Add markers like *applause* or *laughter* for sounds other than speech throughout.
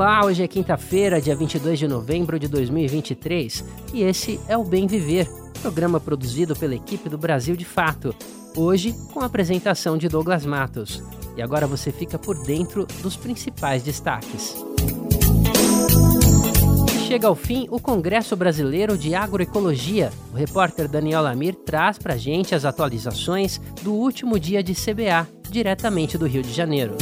Olá, hoje é quinta-feira, dia 22 de novembro de 2023 e esse é o Bem Viver, programa produzido pela equipe do Brasil de Fato. Hoje com a apresentação de Douglas Matos. E agora você fica por dentro dos principais destaques. Chega ao fim o Congresso Brasileiro de Agroecologia. O repórter Daniel Lamir traz para gente as atualizações do último dia de CBA, diretamente do Rio de Janeiro.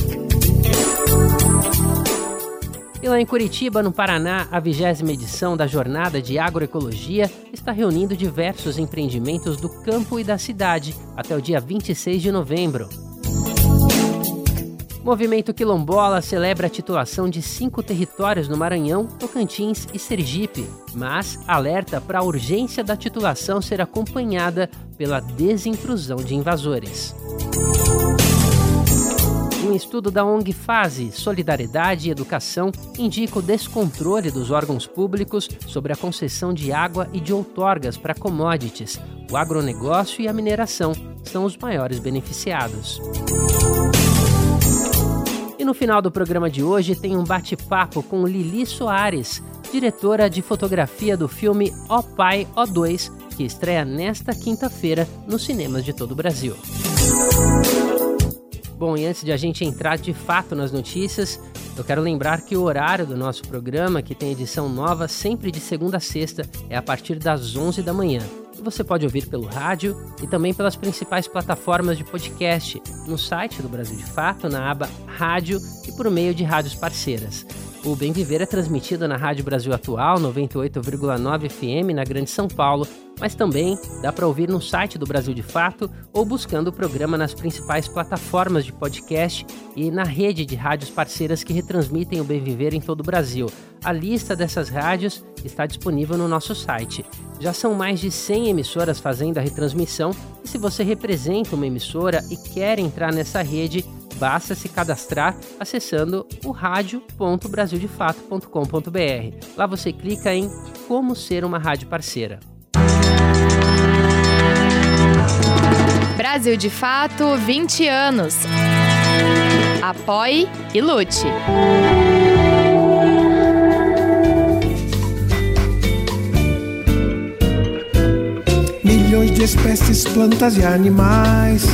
E lá em Curitiba, no Paraná, a vigésima edição da Jornada de Agroecologia está reunindo diversos empreendimentos do campo e da cidade até o dia 26 de novembro. Movimento Quilombola celebra a titulação de cinco territórios no Maranhão, Tocantins e Sergipe, mas alerta para a urgência da titulação ser acompanhada pela desintrusão de invasores. Um estudo da ONG Fase Solidariedade e Educação indica o descontrole dos órgãos públicos sobre a concessão de água e de outorgas para commodities. O agronegócio e a mineração são os maiores beneficiados. E no final do programa de hoje tem um bate-papo com Lili Soares, diretora de fotografia do filme Ó Pai, Ó 2, que estreia nesta quinta-feira nos cinemas de todo o Brasil. Bom, e antes de a gente entrar de fato nas notícias, eu quero lembrar que o horário do nosso programa, que tem edição nova sempre de segunda a sexta, é a partir das 11 da manhã. Você pode ouvir pelo rádio e também pelas principais plataformas de podcast, no site do Brasil de Fato, na aba Rádio e por meio de rádios parceiras. O Bem Viver é transmitido na Rádio Brasil Atual, 98,9 FM, na Grande São Paulo, mas também dá para ouvir no site do Brasil de Fato ou buscando o programa nas principais plataformas de podcast e na rede de rádios parceiras que retransmitem o Bem Viver em todo o Brasil. A lista dessas rádios está disponível no nosso site. Já são mais de 100 emissoras fazendo a retransmissão e se você representa uma emissora e quer entrar nessa rede, basta se cadastrar acessando o radio.brasildefato.com.br. Lá você clica em Como ser uma rádio parceira. Brasil de Fato 20 anos. Apoie e lute. Milhões de espécies, plantas e animais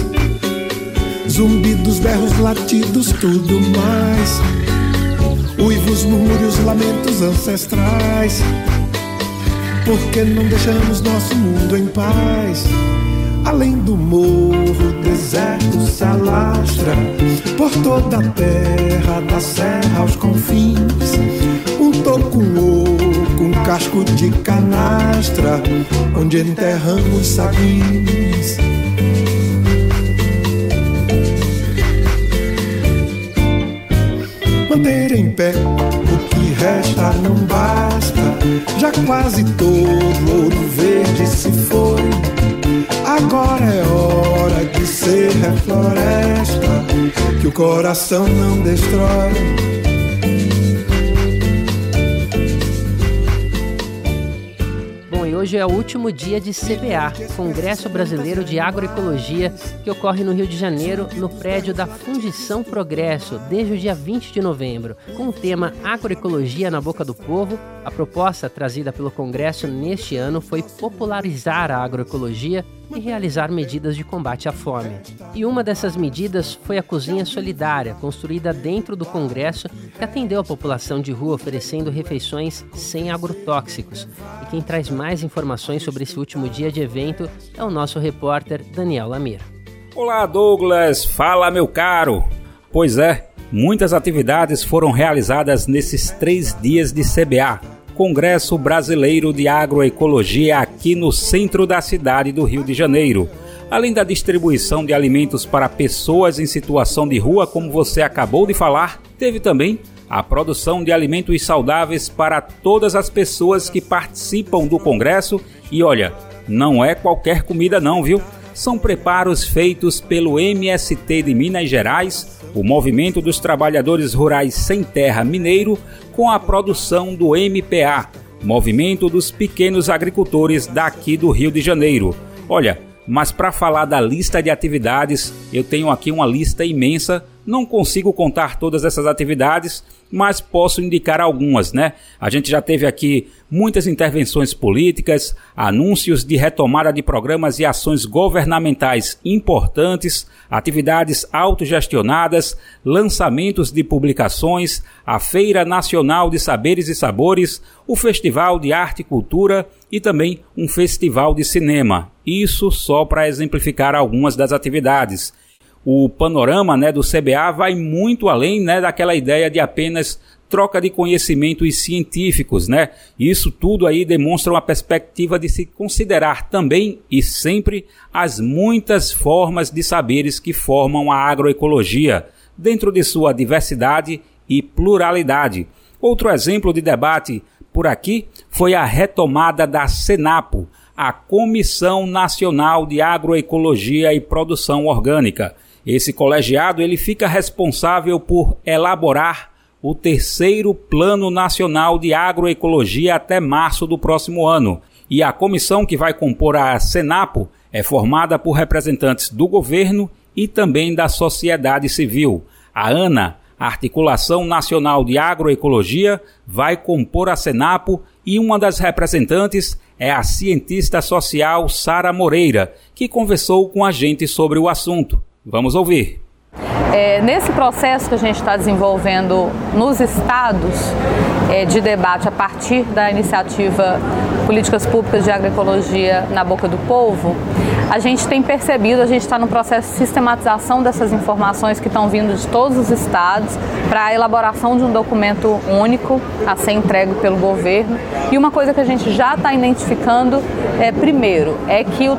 Zumbidos, berros, latidos, tudo mais. Uivos, murmúrios, lamentos ancestrais. Por que não deixamos nosso mundo em paz? Além do morro, deserto se alastra por toda a terra, da serra aos confins. Um toco oco, um casco de canastra, onde enterramos sabins. Manter em pé. O que resta não basta, já quase todo ouro verde se foi. Agora é hora de ser refloresta, que o coração não destrói. Hoje é o último dia de CBA, Congresso Brasileiro de Agroecologia, que ocorre no Rio de Janeiro, no prédio da Fundição Progresso, desde o dia 20 de novembro. Com o tema Agroecologia na Boca do Povo, a proposta trazida pelo Congresso neste ano foi popularizar a agroecologia e realizar medidas de combate à fome. E uma dessas medidas foi a Cozinha Solidária, construída dentro do Congresso, que atendeu a população de rua oferecendo refeições sem agrotóxicos. E quem traz mais informações sobre esse último dia de evento é o nosso repórter Daniel Lamir. Olá, Douglas! Fala, meu caro! Pois é, muitas atividades foram realizadas nesses três dias de CBA Congresso Brasileiro de Agroecologia aqui no centro da cidade do Rio de Janeiro. Além da distribuição de alimentos para pessoas em situação de rua, como você acabou de falar, teve também a produção de alimentos saudáveis para todas as pessoas que participam do congresso. E olha, não é qualquer comida não, viu? São preparos feitos pelo MST de Minas Gerais, o Movimento dos Trabalhadores Rurais Sem Terra Mineiro, com a produção do MPA, Movimento dos Pequenos Agricultores daqui do Rio de Janeiro. Olha, mas para falar da lista de atividades, eu tenho aqui uma lista imensa. Não consigo contar todas essas atividades, mas posso indicar algumas, né? A gente já teve aqui muitas intervenções políticas, anúncios de retomada de programas e ações governamentais importantes, atividades autogestionadas, lançamentos de publicações, a Feira Nacional de Saberes e Sabores, o Festival de Arte e Cultura e também um festival de cinema. Isso só para exemplificar algumas das atividades. O panorama né, do CBA vai muito além né, daquela ideia de apenas troca de conhecimentos científicos, né? Isso tudo aí demonstra uma perspectiva de se considerar também e sempre as muitas formas de saberes que formam a agroecologia, dentro de sua diversidade e pluralidade. Outro exemplo de debate por aqui foi a retomada da Senapo, a Comissão Nacional de Agroecologia e Produção Orgânica. Esse colegiado ele fica responsável por elaborar o terceiro Plano Nacional de Agroecologia até março do próximo ano. E a comissão que vai compor a Senapo é formada por representantes do governo e também da sociedade civil. A ANA, Articulação Nacional de Agroecologia, vai compor a Senapo e uma das representantes é a cientista social Sara Moreira, que conversou com a gente sobre o assunto. Vamos ouvir. É, nesse processo que a gente está desenvolvendo nos estados é, de debate a partir da iniciativa Políticas Públicas de Agroecologia na Boca do Povo, a gente tem percebido, a gente está no processo de sistematização dessas informações que estão vindo de todos os estados para a elaboração de um documento único a ser entregue pelo governo. E uma coisa que a gente já está identificando, é, primeiro, é que o,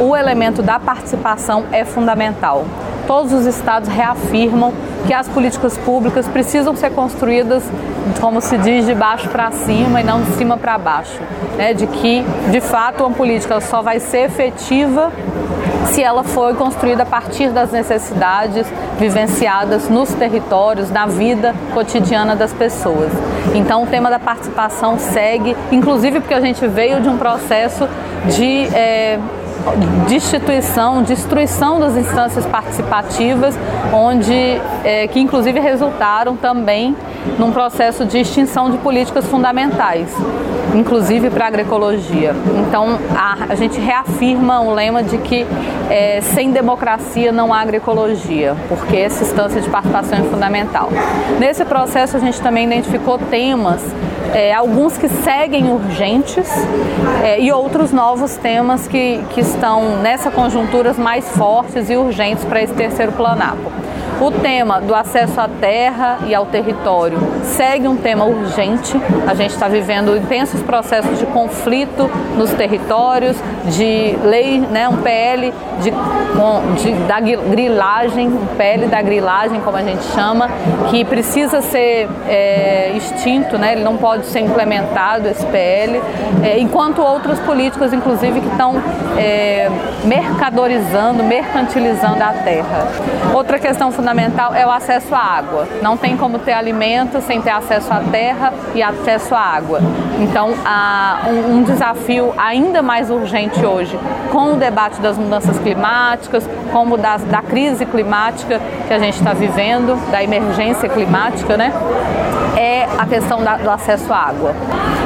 o elemento da participação é fundamental todos os estados reafirmam que as políticas públicas precisam ser construídas, como se diz, de baixo para cima e não de cima para baixo. Né? De que, de fato, uma política só vai ser efetiva se ela for construída a partir das necessidades vivenciadas nos territórios, na vida cotidiana das pessoas. Então, o tema da participação segue, inclusive porque a gente veio de um processo de. É, destituição, destruição das instâncias participativas, onde é, que inclusive resultaram também num processo de extinção de políticas fundamentais, inclusive para a agroecologia. Então a, a, gente reafirma o lema de que é, sem democracia não há agroecologia, porque essa instância de participação é fundamental. Nesse processo a gente também identificou temas é, alguns que seguem urgentes é, e outros novos temas que, que estão nessa conjuntura mais fortes e urgentes para esse terceiro planapo. O tema do acesso à terra e ao território segue um tema urgente. A gente está vivendo intensos processos de conflito nos territórios, de lei, né, um PL de, de, da grilagem, um PL da grilagem, como a gente chama, que precisa ser é, extinto, né, ele não pode ser implementado, esse PL, é, enquanto outras políticas, inclusive, que estão é, mercadorizando, mercantilizando a terra. Outra questão fundamental fundamental é o acesso à água. Não tem como ter alimento sem ter acesso à terra e acesso à água. Então, um, desafio ainda mais urgente hoje, com o debate das mudanças climáticas, como da, da crise climática que a gente está vivendo, da emergência climática, né? É a questão da, do acesso à água.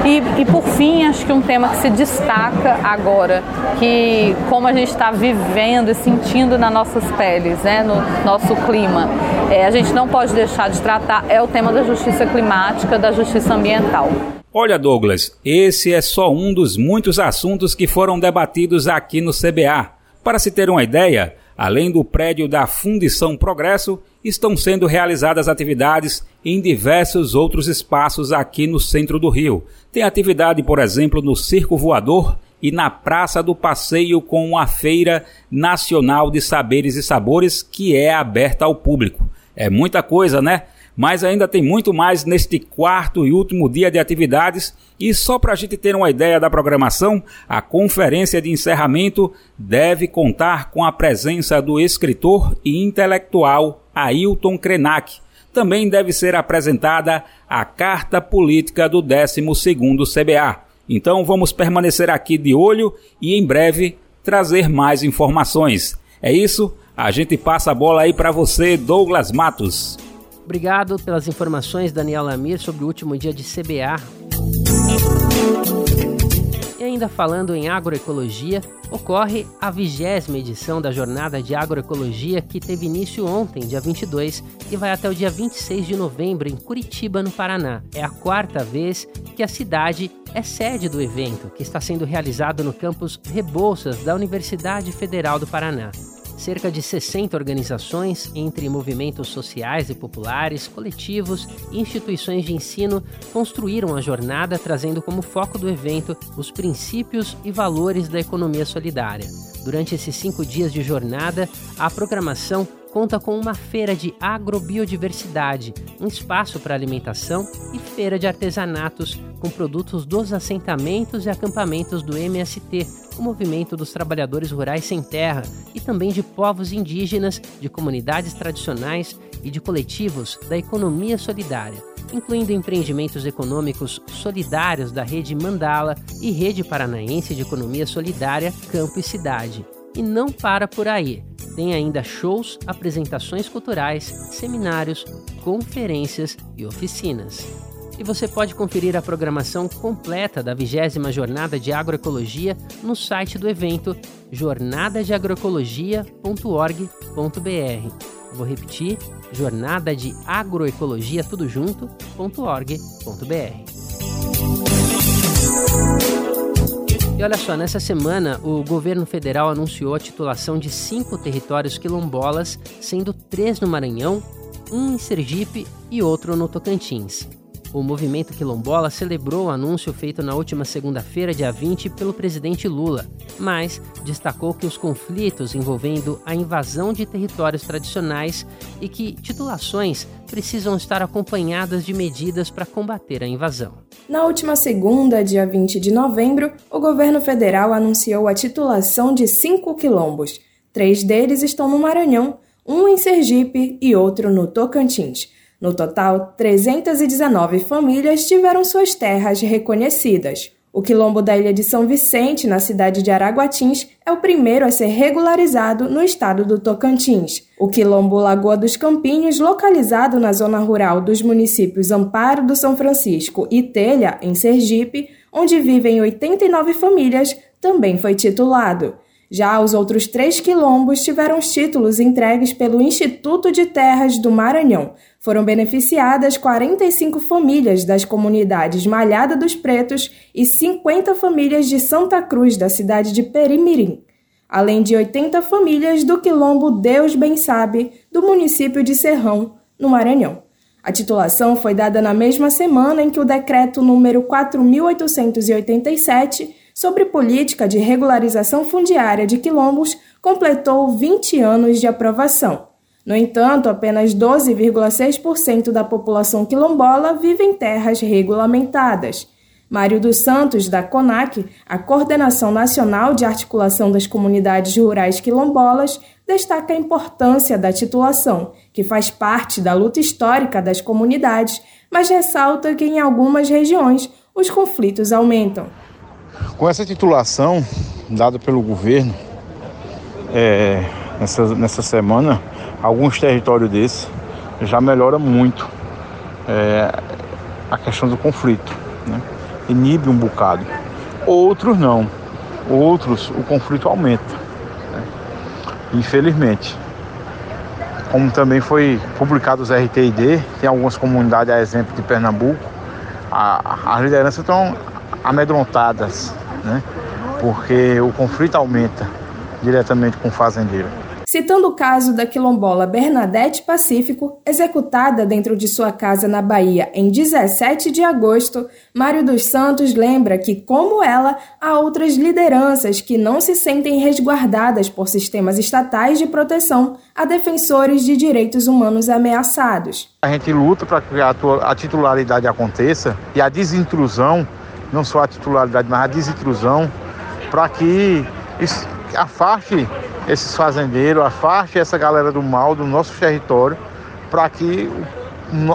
E, e por fim, acho que um tema que se destaca agora, que como a gente está vivendo e sentindo nas nossas peles, né, no nosso clima, clima. É, a gente não pode deixar de tratar é o tema da justiça climática, da justiça ambiental. Olha, Douglas, esse é só um dos muitos assuntos que foram debatidos aqui no CBA. Para se ter uma ideia, além do prédio da Fundição Progresso, estão sendo realizadas atividades em diversos outros espaços aqui no centro do Rio. Tem atividade, por exemplo, no Circo Voador e na Praça do Passeio com a Feira Nacional de Saberes e Sabores, que é aberta ao público. É muita coisa, né? Mas ainda tem muito mais neste quarto e último dia de atividades. E só para a gente ter uma ideia da programação, a conferência de encerramento deve contar com a presença do escritor e intelectual Ailton Krenak. Também deve ser apresentada a carta política do 12º CBA. Então vamos permanecer aqui de olho e em breve trazer mais informações. É isso? A gente passa a bola aí para você, Douglas Matos. Obrigado pelas informações, Daniel Lamir, sobre o último dia de CBA. Ainda falando em agroecologia, ocorre a vigésima edição da Jornada de Agroecologia que teve início ontem, dia 22, e vai até o dia 26 de novembro em Curitiba, no Paraná. É a quarta vez que a cidade é sede do evento, que está sendo realizado no campus Rebouças da Universidade Federal do Paraná. Cerca de 60 organizações, entre movimentos sociais e populares, coletivos e instituições de ensino, construíram a jornada trazendo como foco do evento os princípios e valores da economia solidária. Durante esses cinco dias de jornada, a programação conta com uma feira de agrobiodiversidade, um espaço para alimentação e feira de artesanatos com produtos dos assentamentos e acampamentos do MST, o Movimento dos Trabalhadores Rurais Sem Terra, e também de povos indígenas, de comunidades tradicionais e de coletivos da economia solidária, incluindo empreendimentos econômicos solidários da Rede Mandala e Rede Paranaense de Economia Solidária Campo e Cidade. E não para por aí. Tem ainda shows, apresentações culturais, seminários, conferências e oficinas. E você pode conferir a programação completa da 20 Jornada de Agroecologia no site do evento jornadadeagroecologia.org.br. Vou repetir: jornada de agroecologia tudo junto.org.br. E olha só, nessa semana o governo federal anunciou a titulação de cinco territórios quilombolas, sendo três no Maranhão, um em Sergipe e outro no Tocantins. O movimento quilombola celebrou o anúncio feito na última segunda-feira, dia 20, pelo presidente Lula, mas destacou que os conflitos envolvendo a invasão de territórios tradicionais e que titulações precisam estar acompanhadas de medidas para combater a invasão. Na última segunda, dia 20 de novembro, o governo federal anunciou a titulação de cinco quilombos. Três deles estão no Maranhão, um em Sergipe e outro no Tocantins. No total, 319 famílias tiveram suas terras reconhecidas. O quilombo da Ilha de São Vicente, na cidade de Araguatins, é o primeiro a ser regularizado no estado do Tocantins. O quilombo Lagoa dos Campinhos, localizado na zona rural dos municípios Amparo do São Francisco e Telha, em Sergipe, onde vivem 89 famílias, também foi titulado. Já os outros três quilombos tiveram os títulos entregues pelo Instituto de Terras do Maranhão. Foram beneficiadas 45 famílias das comunidades Malhada dos Pretos e 50 famílias de Santa Cruz, da cidade de Perimirim, além de 80 famílias do quilombo Deus Bem Sabe, do município de Serrão, no Maranhão. A titulação foi dada na mesma semana em que o decreto número 4887 sobre política de regularização fundiária de quilombos completou 20 anos de aprovação. No entanto, apenas 12,6% da população quilombola vive em terras regulamentadas. Mário dos Santos, da CONAC, a Coordenação Nacional de Articulação das Comunidades Rurais Quilombolas, destaca a importância da titulação, que faz parte da luta histórica das comunidades, mas ressalta que em algumas regiões os conflitos aumentam. Com essa titulação dada pelo governo é, nessa, nessa semana, alguns territórios desses já melhora muito é, a questão do conflito. Né? Inibe um bocado. Outros não. Outros o conflito aumenta. Né? Infelizmente. Como também foi publicado os RTID, tem algumas comunidades, a exemplo de Pernambuco, a, as lideranças estão amedrontadas, né? porque o conflito aumenta diretamente com o fazendeiro. citando o caso da quilombola Bernadette Pacífico, executada dentro de sua casa na Bahia em 17 de agosto, Mário dos Santos lembra que, como ela, há outras lideranças que não se sentem resguardadas por sistemas estatais de proteção a defensores de direitos humanos ameaçados. A gente luta para que a titularidade aconteça e a desintrusão, não só a titularidade, mas a desintrusão, para que afaste esses fazendeiros, afaste essa galera do mal do nosso território, para que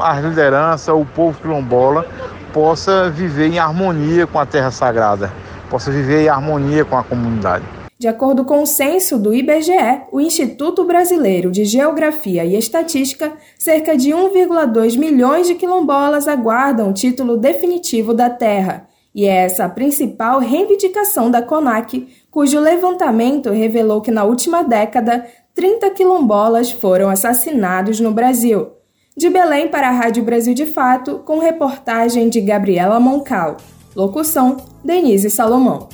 a liderança, o povo quilombola, possa viver em harmonia com a terra sagrada, possa viver em harmonia com a comunidade. De acordo com o censo do IBGE, o Instituto Brasileiro de Geografia e Estatística, cerca de 1,2 milhões de quilombolas aguardam o título definitivo da terra. E é essa a principal reivindicação da CONAC, cujo levantamento revelou que na última década 30 quilombolas foram assassinados no Brasil. De Belém para a Rádio Brasil de Fato, com reportagem de Gabriela Moncal. Locução: Denise Salomão.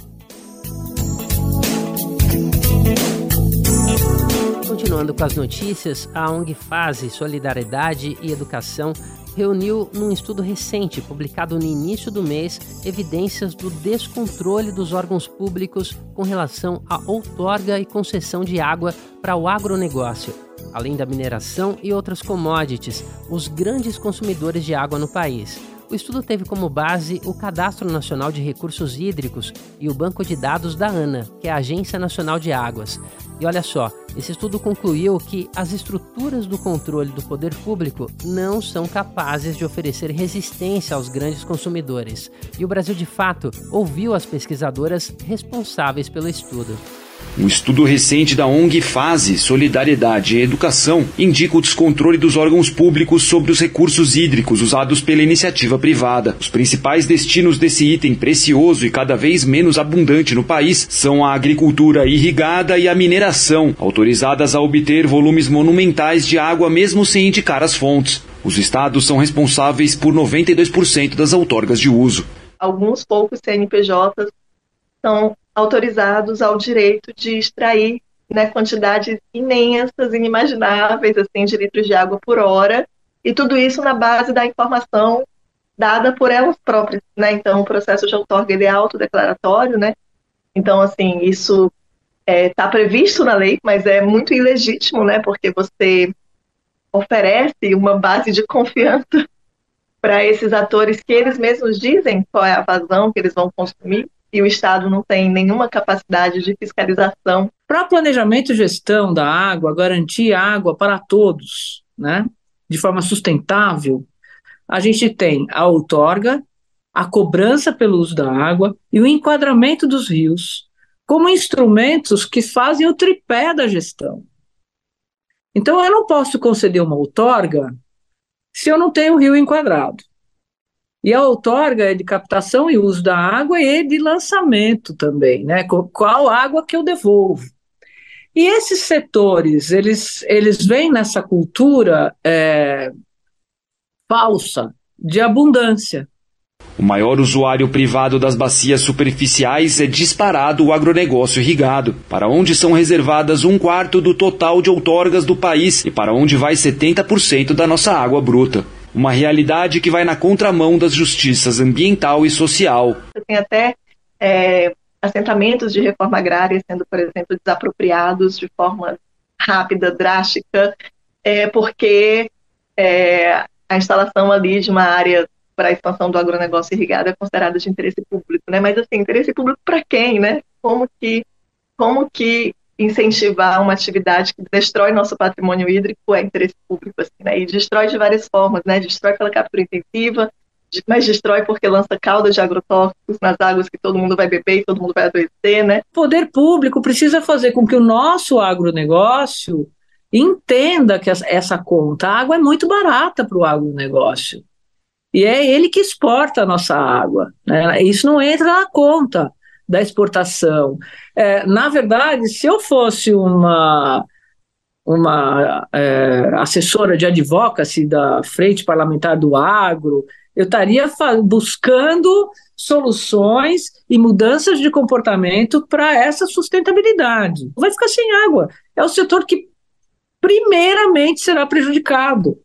Continuando com as notícias, a ONG Fase Solidariedade e Educação reuniu num estudo recente, publicado no início do mês, evidências do descontrole dos órgãos públicos com relação à outorga e concessão de água para o agronegócio, além da mineração e outras commodities, os grandes consumidores de água no país. O estudo teve como base o Cadastro Nacional de Recursos Hídricos e o banco de dados da ANA, que é a Agência Nacional de Águas. E olha só, esse estudo concluiu que as estruturas do controle do poder público não são capazes de oferecer resistência aos grandes consumidores. E o Brasil, de fato, ouviu as pesquisadoras responsáveis pelo estudo. Um estudo recente da ONG Fase Solidariedade e Educação indica o descontrole dos órgãos públicos sobre os recursos hídricos usados pela iniciativa privada. Os principais destinos desse item precioso e cada vez menos abundante no país são a agricultura irrigada e a mineração, autorizadas a obter volumes monumentais de água mesmo sem indicar as fontes. Os estados são responsáveis por 92% das outorgas de uso. Alguns poucos CNPJs são autorizados ao direito de extrair né, quantidades imensas, inimagináveis, assim, de litros de água por hora, e tudo isso na base da informação dada por elas próprias, né? Então, o processo de outorga ele é autodeclaratório, né? Então, assim, isso está é, tá previsto na lei, mas é muito ilegítimo, né? Porque você oferece uma base de confiança *laughs* para esses atores que eles mesmos dizem qual é a vazão que eles vão consumir, e o Estado não tem nenhuma capacidade de fiscalização. Para planejamento e gestão da água, garantir água para todos, né, de forma sustentável, a gente tem a outorga, a cobrança pelo uso da água e o enquadramento dos rios como instrumentos que fazem o tripé da gestão. Então, eu não posso conceder uma outorga se eu não tenho o rio enquadrado. E a outorga é de captação e uso da água e de lançamento também, né? Qual água que eu devolvo? E esses setores, eles, eles vêm nessa cultura é, falsa de abundância. O maior usuário privado das bacias superficiais é disparado o agronegócio irrigado, para onde são reservadas um quarto do total de outorgas do país e para onde vai 70% da nossa água bruta uma realidade que vai na contramão das justiças ambiental e social. Tem até é, assentamentos de reforma agrária sendo, por exemplo, desapropriados de forma rápida, drástica, é, porque é, a instalação ali de uma área para a expansão do agronegócio irrigado é considerada de interesse público, né? Mas assim, interesse público para quem, né? Como que como que incentivar uma atividade que destrói nosso patrimônio hídrico é interesse público, assim, né? E destrói de várias formas, né? Destrói pela captura intensiva, mas destrói porque lança caudas de agrotóxicos nas águas que todo mundo vai beber e todo mundo vai adoecer, né? O poder público precisa fazer com que o nosso agronegócio entenda que essa conta, a água é muito barata para o agronegócio. E é ele que exporta a nossa água. Né? Isso não entra na conta da exportação. É, na verdade, se eu fosse uma, uma é, assessora de advocacy da Frente Parlamentar do Agro, eu estaria buscando soluções e mudanças de comportamento para essa sustentabilidade. Vai ficar sem água. É o setor que primeiramente será prejudicado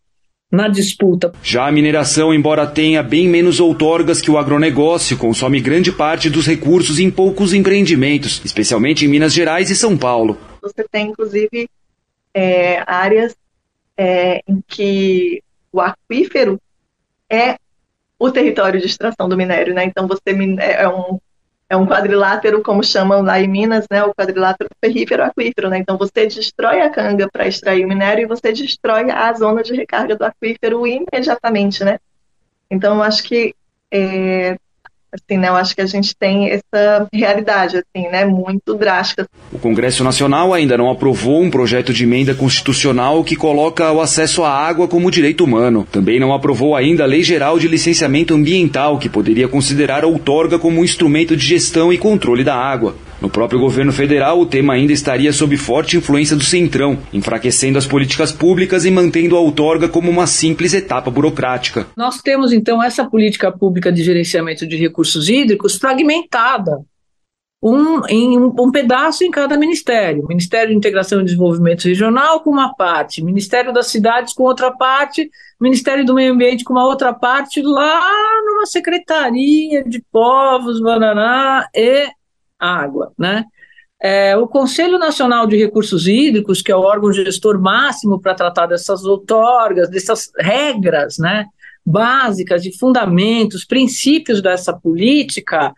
na disputa. Já a mineração, embora tenha bem menos outorgas que o agronegócio, consome grande parte dos recursos em poucos empreendimentos, especialmente em Minas Gerais e São Paulo. Você tem, inclusive, é, áreas é, em que o aquífero é o território de extração do minério, né? Então você é, é um é um quadrilátero, como chamam lá em Minas, né? O quadrilátero ferrífero aquífero, né? Então você destrói a canga para extrair o minério e você destrói a zona de recarga do aquífero imediatamente, né? Então acho que é, Assim, né, eu acho que a gente tem essa realidade, assim, né, muito drástica. O Congresso Nacional ainda não aprovou um projeto de emenda constitucional que coloca o acesso à água como direito humano. Também não aprovou ainda a Lei Geral de Licenciamento Ambiental, que poderia considerar a outorga como um instrumento de gestão e controle da água. No próprio governo federal, o tema ainda estaria sob forte influência do Centrão, enfraquecendo as políticas públicas e mantendo a outorga como uma simples etapa burocrática. Nós temos então essa política pública de gerenciamento de recursos hídricos fragmentada. Um, em um, um, pedaço em cada ministério. Ministério de Integração e Desenvolvimento Regional com uma parte, Ministério das Cidades com outra parte, Ministério do Meio Ambiente com uma outra parte, lá numa secretaria de povos, bananá e água, né? É, o Conselho Nacional de Recursos Hídricos, que é o órgão gestor máximo para tratar dessas outorgas, dessas regras, né, básicas de fundamentos, princípios dessa política,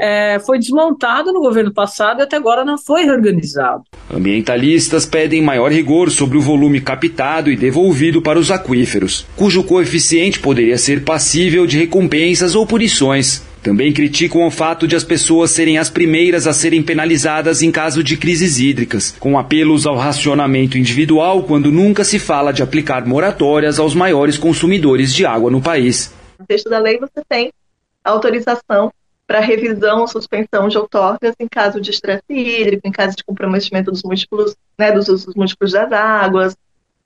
é, foi desmontado no governo passado e até agora não foi reorganizado. Ambientalistas pedem maior rigor sobre o volume captado e devolvido para os aquíferos, cujo coeficiente poderia ser passível de recompensas ou punições. Também criticam o fato de as pessoas serem as primeiras a serem penalizadas em caso de crises hídricas, com apelos ao racionamento individual quando nunca se fala de aplicar moratórias aos maiores consumidores de água no país. No texto da lei você tem autorização para revisão ou suspensão de outorgas em caso de estresse hídrico, em caso de comprometimento dos múltiplos, né, dos usos múltiplos das águas,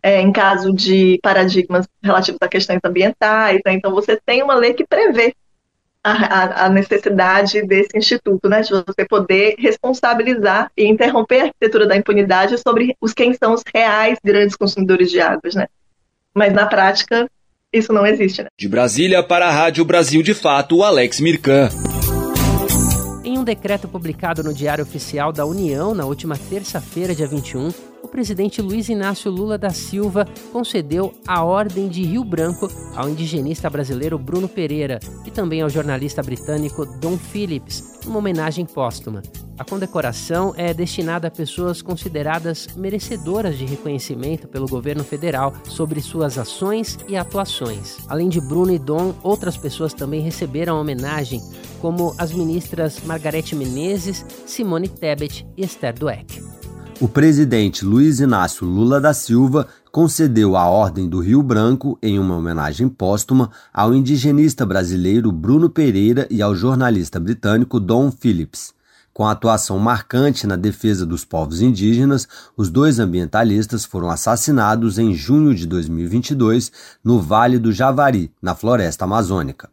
é, em caso de paradigmas relativos a questões ambientais. Né? Então você tem uma lei que prevê a, a, necessidade desse instituto, né, de você poder responsabilizar e interromper a arquitetura da impunidade sobre os quem são os reais grandes consumidores de águas, né? Mas na prática isso não existe. Né? De Brasília para a Rádio Brasil de Fato, Alex Mirkan. Em um decreto publicado no Diário Oficial da União na última terça-feira, dia 21, o presidente Luiz Inácio Lula da Silva concedeu a Ordem de Rio Branco ao indigenista brasileiro Bruno Pereira e também ao jornalista britânico Don Phillips, uma homenagem póstuma. A condecoração é destinada a pessoas consideradas merecedoras de reconhecimento pelo governo federal sobre suas ações e atuações. Além de Bruno e Dom, outras pessoas também receberam a homenagem, como as ministras Margarete Menezes, Simone Tebet e Esther Dweck. O presidente Luiz Inácio Lula da Silva concedeu a Ordem do Rio Branco em uma homenagem póstuma ao indigenista brasileiro Bruno Pereira e ao jornalista britânico Don Phillips. Com atuação marcante na defesa dos povos indígenas, os dois ambientalistas foram assassinados em junho de 2022 no Vale do Javari, na floresta amazônica.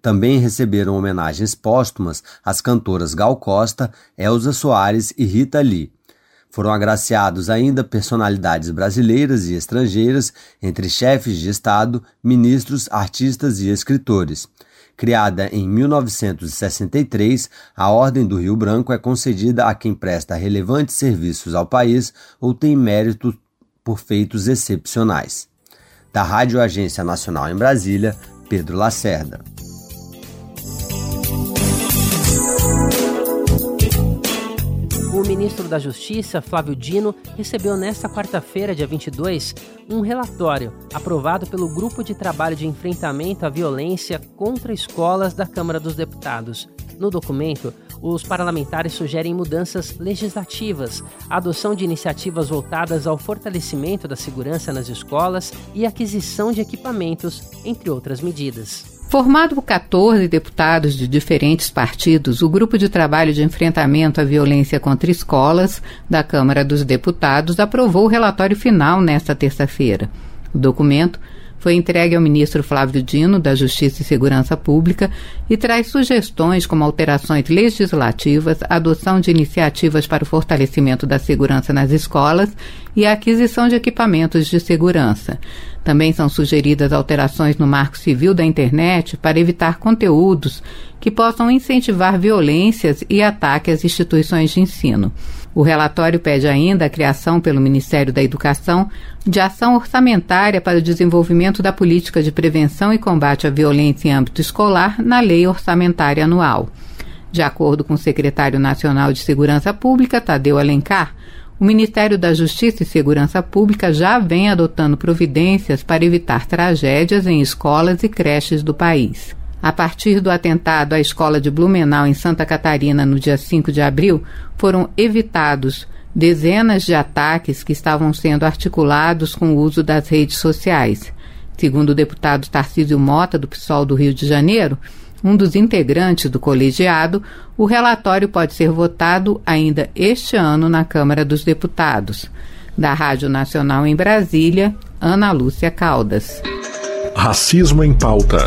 Também receberam homenagens póstumas as cantoras Gal Costa, Elza Soares e Rita Lee. Foram agraciados ainda personalidades brasileiras e estrangeiras, entre chefes de Estado, ministros, artistas e escritores. Criada em 1963, a Ordem do Rio Branco é concedida a quem presta relevantes serviços ao país ou tem mérito por feitos excepcionais. Da Rádio Agência Nacional em Brasília, Pedro Lacerda. O ministro da Justiça, Flávio Dino, recebeu nesta quarta-feira, dia 22, um relatório aprovado pelo Grupo de Trabalho de Enfrentamento à Violência contra Escolas da Câmara dos Deputados. No documento, os parlamentares sugerem mudanças legislativas, adoção de iniciativas voltadas ao fortalecimento da segurança nas escolas e aquisição de equipamentos, entre outras medidas. Formado por 14 deputados de diferentes partidos, o Grupo de Trabalho de Enfrentamento à Violência contra Escolas da Câmara dos Deputados aprovou o relatório final nesta terça-feira. O documento foi entregue ao ministro Flávio Dino, da Justiça e Segurança Pública, e traz sugestões como alterações legislativas, adoção de iniciativas para o fortalecimento da segurança nas escolas e a aquisição de equipamentos de segurança. Também são sugeridas alterações no Marco Civil da Internet para evitar conteúdos que possam incentivar violências e ataques às instituições de ensino. O relatório pede ainda a criação pelo Ministério da Educação de ação orçamentária para o desenvolvimento da política de prevenção e combate à violência em âmbito escolar na Lei Orçamentária Anual. De acordo com o secretário nacional de Segurança Pública, Tadeu Alencar, o Ministério da Justiça e Segurança Pública já vem adotando providências para evitar tragédias em escolas e creches do país. A partir do atentado à escola de Blumenau, em Santa Catarina, no dia 5 de abril, foram evitados dezenas de ataques que estavam sendo articulados com o uso das redes sociais. Segundo o deputado Tarcísio Mota, do PSOL do Rio de Janeiro, um dos integrantes do colegiado, o relatório pode ser votado ainda este ano na Câmara dos Deputados. Da Rádio Nacional em Brasília, Ana Lúcia Caldas. Racismo em pauta.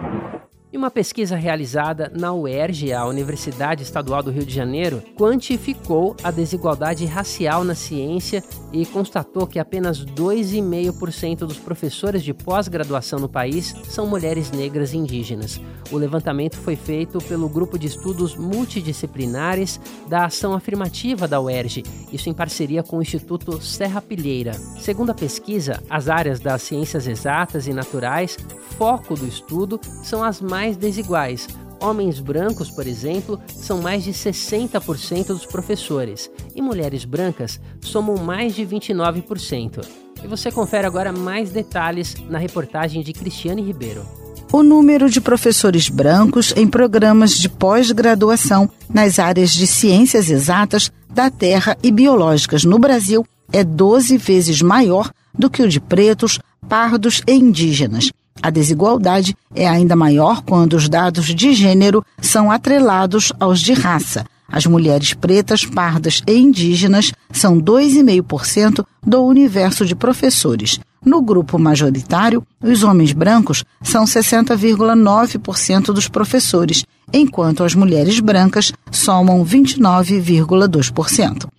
E uma pesquisa realizada na UERJ, a Universidade Estadual do Rio de Janeiro, quantificou a desigualdade racial na ciência e constatou que apenas 2,5% dos professores de pós-graduação no país são mulheres negras e indígenas. O levantamento foi feito pelo Grupo de Estudos Multidisciplinares da Ação Afirmativa da UERJ, isso em parceria com o Instituto Serra Pilheira. Segundo a pesquisa, as áreas das ciências exatas e naturais, foco do estudo, são as mais mais desiguais. Homens brancos, por exemplo, são mais de 60% dos professores e mulheres brancas somam mais de 29%. E você confere agora mais detalhes na reportagem de Cristiane Ribeiro. O número de professores brancos em programas de pós-graduação nas áreas de ciências exatas da Terra e biológicas no Brasil é 12 vezes maior do que o de pretos, pardos e indígenas. A desigualdade é ainda maior quando os dados de gênero são atrelados aos de raça. As mulheres pretas, pardas e indígenas são 2,5% do universo de professores. No grupo majoritário, os homens brancos são 60,9% dos professores, enquanto as mulheres brancas somam 29,2%.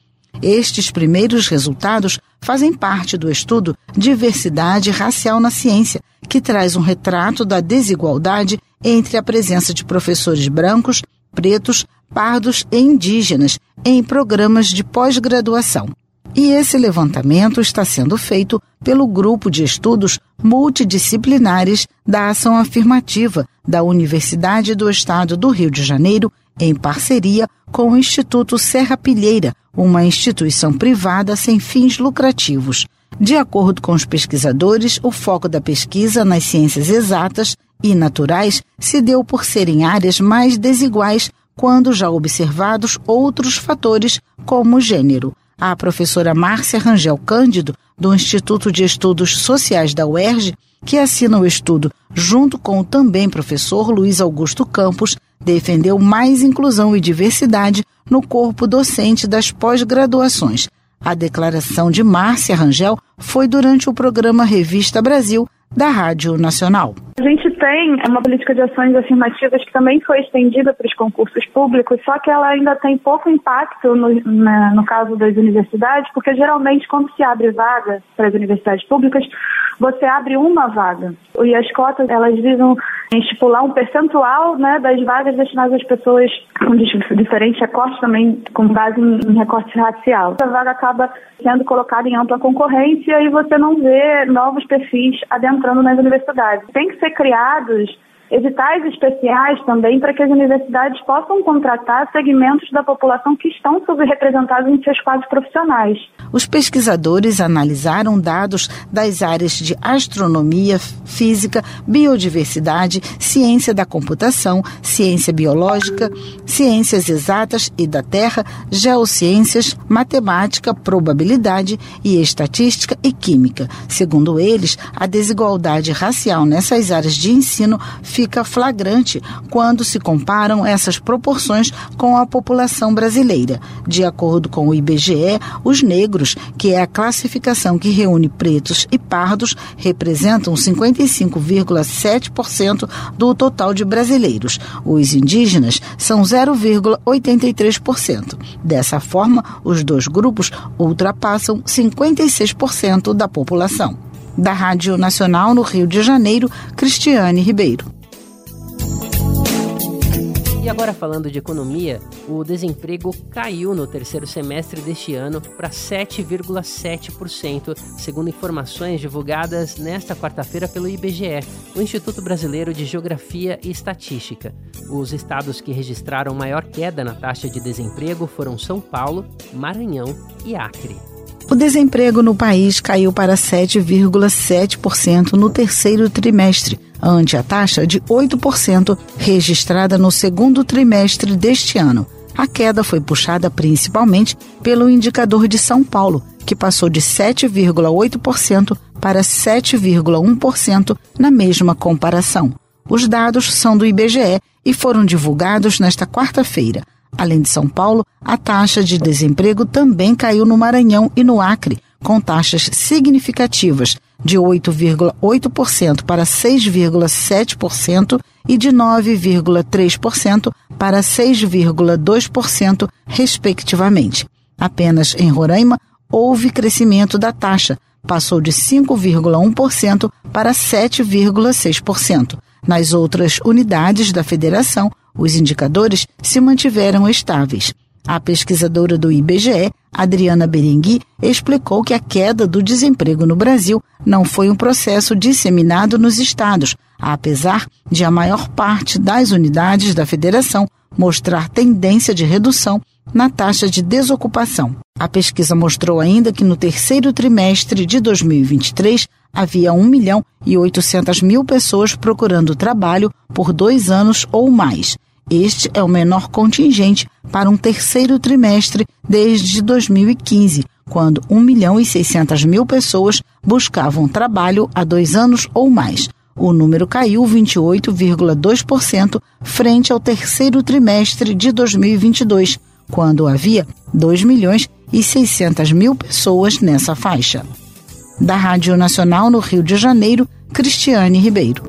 Estes primeiros resultados fazem parte do estudo Diversidade Racial na Ciência, que traz um retrato da desigualdade entre a presença de professores brancos, pretos, pardos e indígenas em programas de pós-graduação. E esse levantamento está sendo feito pelo Grupo de Estudos Multidisciplinares da Ação Afirmativa da Universidade do Estado do Rio de Janeiro, em parceria com o Instituto Serra Pilheira, uma instituição privada sem fins lucrativos. De acordo com os pesquisadores, o foco da pesquisa nas ciências exatas e naturais se deu por serem áreas mais desiguais quando já observados outros fatores como gênero. A professora Márcia Rangel Cândido, do Instituto de Estudos Sociais da UERJ, que assina o estudo junto com o também professor Luiz Augusto Campos, defendeu mais inclusão e diversidade no corpo docente das pós-graduações. A declaração de Márcia Rangel foi durante o programa Revista Brasil da Rádio Nacional. A gente tem uma política de ações afirmativas que também foi estendida para os concursos públicos, só que ela ainda tem pouco impacto no, na, no caso das universidades, porque geralmente quando se abre vagas para as universidades públicas, você abre uma vaga. E as cotas, elas visam estipular um percentual né, das vagas destinadas às pessoas com diferente recorte também com base em recorte racial. Essa vaga acaba sendo colocada em ampla concorrência e você não vê novos perfis adentrando nas universidades. Tem que ser criados editais especiais também para que as universidades possam contratar segmentos da população que estão subrepresentados em seus quadros profissionais. Os pesquisadores analisaram dados das áreas de astronomia, física, biodiversidade, ciência da computação, ciência biológica, ciências exatas e da Terra, geociências, matemática, probabilidade e estatística e química. Segundo eles, a desigualdade racial nessas áreas de ensino fica flagrante quando se comparam essas proporções com a população brasileira. De acordo com o IBGE, os negros, que é a classificação que reúne pretos e pardos, representam 55,7% do total de brasileiros. Os indígenas são 0,83%. Dessa forma, os dois grupos ultrapassam 56% da população. Da Rádio Nacional no Rio de Janeiro, Cristiane Ribeiro. E agora falando de economia, o desemprego caiu no terceiro semestre deste ano para 7,7%, segundo informações divulgadas nesta quarta-feira pelo IBGE, o Instituto Brasileiro de Geografia e Estatística. Os estados que registraram maior queda na taxa de desemprego foram São Paulo, Maranhão e Acre. O desemprego no país caiu para 7,7% no terceiro trimestre, ante a taxa de 8% registrada no segundo trimestre deste ano. A queda foi puxada principalmente pelo indicador de São Paulo, que passou de 7,8% para 7,1% na mesma comparação. Os dados são do IBGE e foram divulgados nesta quarta-feira. Além de São Paulo, a taxa de desemprego também caiu no Maranhão e no Acre, com taxas significativas de 8,8% para 6,7% e de 9,3% para 6,2%, respectivamente. Apenas em Roraima houve crescimento da taxa, passou de 5,1% para 7,6%. Nas outras unidades da federação, os indicadores se mantiveram estáveis. A pesquisadora do IBGE, Adriana Berengui, explicou que a queda do desemprego no Brasil não foi um processo disseminado nos estados, apesar de a maior parte das unidades da federação mostrar tendência de redução na taxa de desocupação. A pesquisa mostrou ainda que no terceiro trimestre de 2023 havia 1 milhão e 800 mil pessoas procurando trabalho por dois anos ou mais. Este é o menor contingente para um terceiro trimestre desde 2015, quando 1 milhão e 600 mil pessoas buscavam trabalho há dois anos ou mais. O número caiu 28,2% frente ao terceiro trimestre de 2022, quando havia 2 milhões e 600 mil pessoas nessa faixa. Da Rádio Nacional no Rio de Janeiro, Cristiane Ribeiro.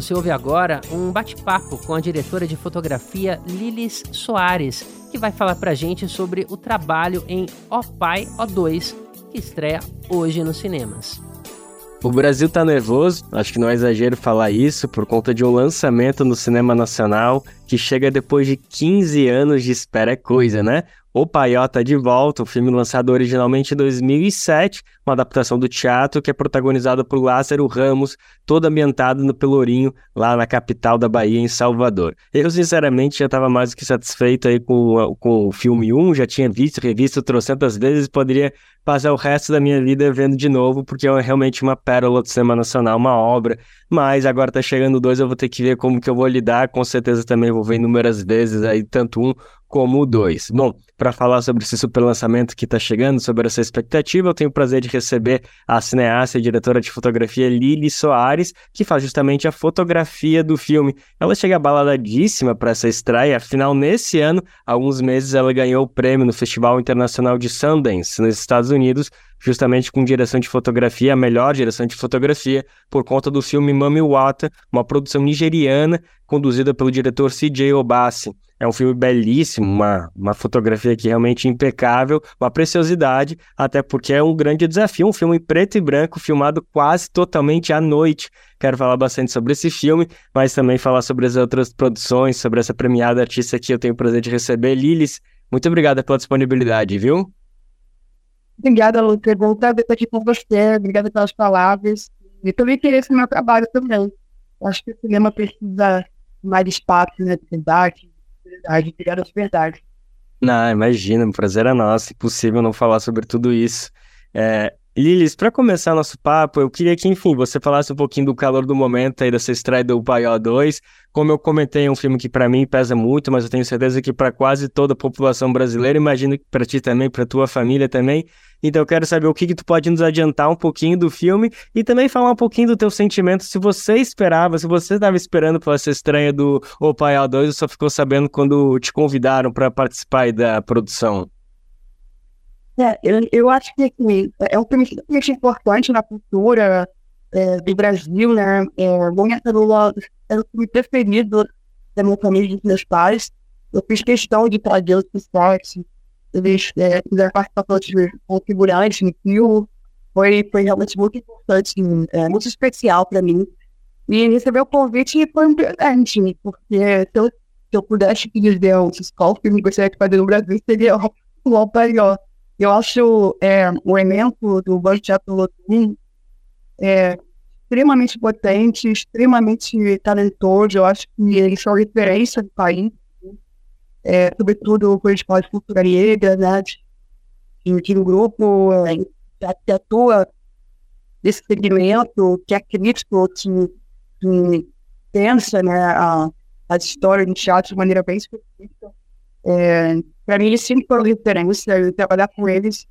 Você ouve agora um bate-papo com a diretora de fotografia Lilis Soares, que vai falar pra gente sobre o trabalho em Ó Pai, Ó 2, que estreia hoje nos cinemas. O Brasil tá nervoso, acho que não é exagero falar isso, por conta de um lançamento no cinema nacional que chega depois de 15 anos de espera é coisa, né? O Paiota de Volta, um filme lançado originalmente em 2007, uma adaptação do teatro que é protagonizado por Lázaro Ramos, todo ambientado no Pelourinho, lá na capital da Bahia, em Salvador. Eu, sinceramente, já estava mais do que satisfeito aí com, com o filme 1, já tinha visto, revisto trocentas vezes, poderia passar o resto da minha vida vendo de novo, porque é realmente uma pérola do cinema nacional, uma obra. Mas agora tá chegando o 2, eu vou ter que ver como que eu vou lidar, com certeza também vou ver inúmeras vezes aí, tanto um como o 2. Bom, para falar sobre esse super lançamento que está chegando, sobre essa expectativa, eu tenho o prazer de receber a cineasta e diretora de fotografia Lili Soares, que faz justamente a fotografia do filme. Ela chega baladíssima para essa estreia, afinal, nesse ano, há alguns meses, ela ganhou o prêmio no Festival Internacional de Sundance, nos Estados Unidos, justamente com direção de fotografia, a melhor direção de fotografia, por conta do filme Mami Wata, uma produção nigeriana conduzida pelo diretor C.J. Obasi. É um filme belíssimo, uma, uma fotografia aqui realmente impecável, uma preciosidade, até porque é um grande desafio, um filme em preto e branco, filmado quase totalmente à noite. Quero falar bastante sobre esse filme, mas também falar sobre as outras produções, sobre essa premiada artista que eu tenho o prazer de receber, Lilis. Muito obrigada pela disponibilidade, viu? Obrigada. Voltar a estar aqui com você. Obrigada pelas palavras. E também interesse no meu trabalho também. Acho que o cinema precisa mais espaço, né, de debate, de criar as verdades. Não, imagina, o prazer é nosso. Impossível não falar sobre tudo isso. É, Lilis, para começar nosso papo, eu queria que, enfim, você falasse um pouquinho do calor do momento aí dessa estreia do Paió 2. Como eu comentei, é um filme que para mim pesa muito, mas eu tenho certeza que para quase toda a população brasileira, imagino que para ti também, para tua família também. Então eu quero saber o que, que tu pode nos adiantar um pouquinho do filme e também falar um pouquinho do teu sentimento, se você esperava, se você estava esperando por essa estreia do O Paió 2 ou só ficou sabendo quando te convidaram para participar da produção. É, eu, eu acho que assim, é um filme extremamente importante na cultura é, do Brasil, né? É, Bom Lula é o filme preferido da minha família e dos meus pais. Eu fiz questão de trazer os pessoas, eles é, fizeram participação de configurantes no filme. Foi, foi realmente muito importante, é, muito especial para mim. E receber o convite foi presente, porque se eu, se eu pudesse dizer qual filme gostaria de fazer no Brasil, seria o Alpaió. Eu acho é, o elenco do Teatro Lotum é, extremamente potente, extremamente talentoso. Eu acho que eles são referência do país, é, sobretudo quando a fala de cultura negra, né? De um grupo é, que atua nesse segmento, que é crítico, que, que pensa né, a, a história do teatro de maneira bem específica. É, para mim, sempre foram referência, e trabalhar com eles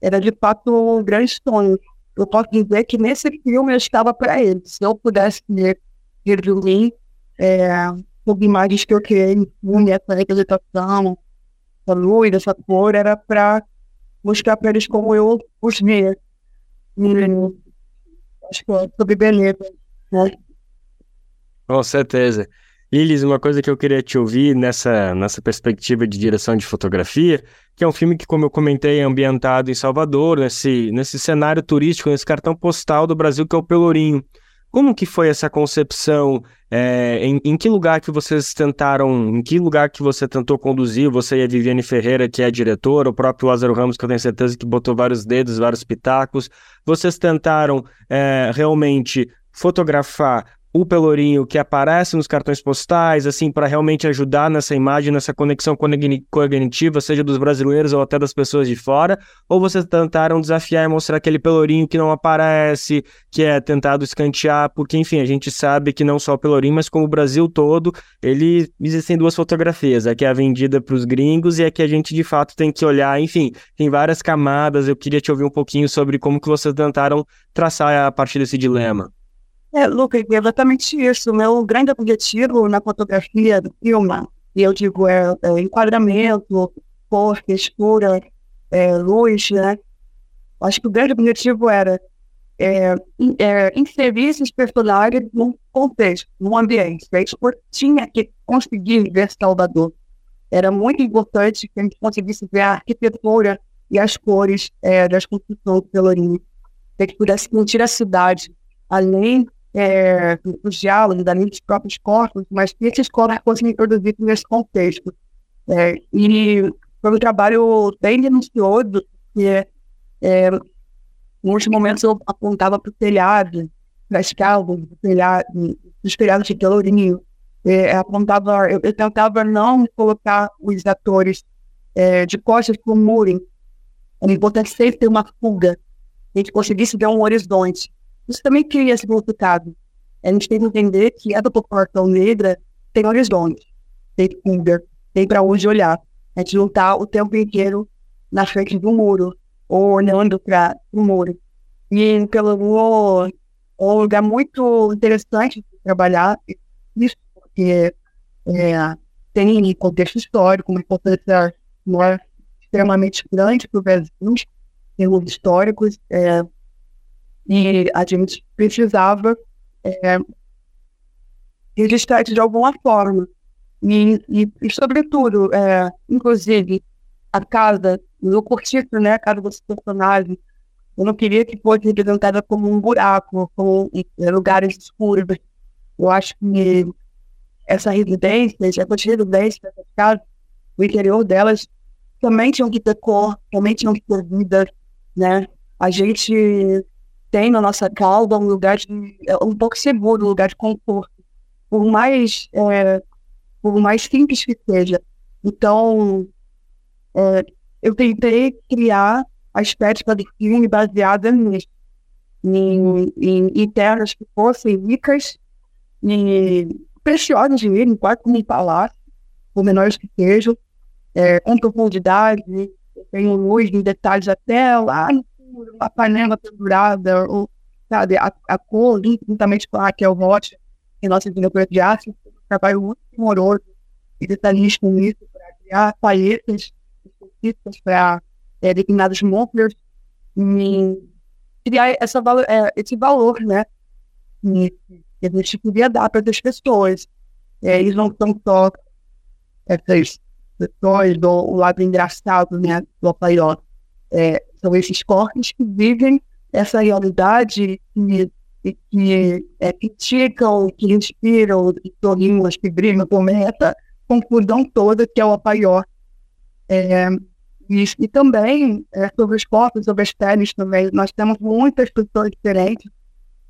era de fato um grande sonho. Eu posso dizer que nesse filme eu estava para eles. Se eu pudesse resumir é, sobre imagens que eu criei no filme, essa representação, essa luz, essa cor, era para mostrar para eles como eu os via. acho que é sobre beleza. Né? Com certeza. Lilis, uma coisa que eu queria te ouvir nessa, nessa perspectiva de direção de fotografia, que é um filme que, como eu comentei, é ambientado em Salvador, nesse, nesse cenário turístico, nesse cartão postal do Brasil, que é o Pelourinho. Como que foi essa concepção? É, em, em, que lugar que vocês tentaram, em que lugar que você tentou conduzir, você e a Viviane Ferreira, que é a diretora, o próprio Lázaro Ramos, que eu tenho certeza que botou vários dedos, vários pitacos, vocês tentaram é, realmente fotografar o Pelourinho que aparece nos cartões postais, assim, para realmente ajudar nessa imagem, nessa conexão cognitiva, seja dos brasileiros ou até das pessoas de fora? Ou vocês tentaram desafiar e mostrar aquele Pelourinho que não aparece, que é tentado escantear? Porque, enfim, a gente sabe que não só o Pelourinho, mas como o Brasil todo, ele existem duas fotografias, a que é vendida para os gringos e a que a gente de fato tem que olhar, enfim, tem várias camadas. Eu queria te ouvir um pouquinho sobre como que vocês tentaram traçar a partir desse dilema. É, Lucas, é exatamente isso. O meu grande objetivo na fotografia do filme, e eu digo, é, é enquadramento, cor, textura, é, luz, né? Acho que o grande objetivo era é, é, inserir esses personagens num contexto, num ambiente. A gente tinha que conseguir ver Salvador. Era muito importante que a gente conseguisse ver a arquitetura e as cores é, das construções do Pelourinho. Que a gente pudesse sentir a cidade, além é, dos diálogos, além dos próprios corpos, mas que esses corpos fossem introduzidos nesse contexto. É, e um trabalho bem denuncioso, porque é, muitos momentos eu apontava para o telhado, para as casas, do telhado, dos telhados de Pelourinho. É, apontava, eu, eu, tentava não colocar os atores é, de costas para o muro. Era importante sempre ter uma fuga, a gente conseguisse ver um horizonte. Isso também cria significado. A gente tem que entender que a população negra tem horizonte, tem fuga, tem para onde olhar. A gente não está o tempo inteiro na frente do muro ou olhando para o muro. E pelo é um lugar muito interessante de trabalhar isso, porque é, tem contexto histórico, uma importância extremamente grande para o Brasil, em termos históricos. É, e a gente precisava é, registrar de alguma forma. E, e, e sobretudo, é, inclusive, a casa, no curtiço, né, a casa dos personagens, eu não queria que fosse representada como um buraco, como lugares escuros. Eu acho que essa residência, essa residência dessas o interior delas, também tinham que ter cor, também tinham que ter vida, né? A gente tem na nossa cauda um lugar de, é, um pouco seguro, um lugar de conforto, por mais, é, por mais simples que seja. Então, é, eu tentei criar a estética do filme baseada nisso, em, em, em terras que fossem ricas e preciosas de ir, quase como um palácio, por menores que sejam, é, com profundidade, tenho luz em detalhes até lá a panela pendurada, ou, sabe, a, a cor, juntamente com a Raquel Rocha, que é nossa diretora de arte, um trabalho muito amoroso e detalhista nisso, para criar paletas específicas para é, determinados móveis e criar essa, é, esse valor, né, que a gente queria dar para as pessoas. É, eles não são só essas pessoas do lado engraçado, né, do Apaió. É, são esses corpos que vivem essa realidade e, e que é, criticam, que inspiram, que sorriam, que como essa confusão toda que é o Apaió. É, e, e, também é, sobre os corpos, sobre as peles também. Nós temos muitas pessoas diferentes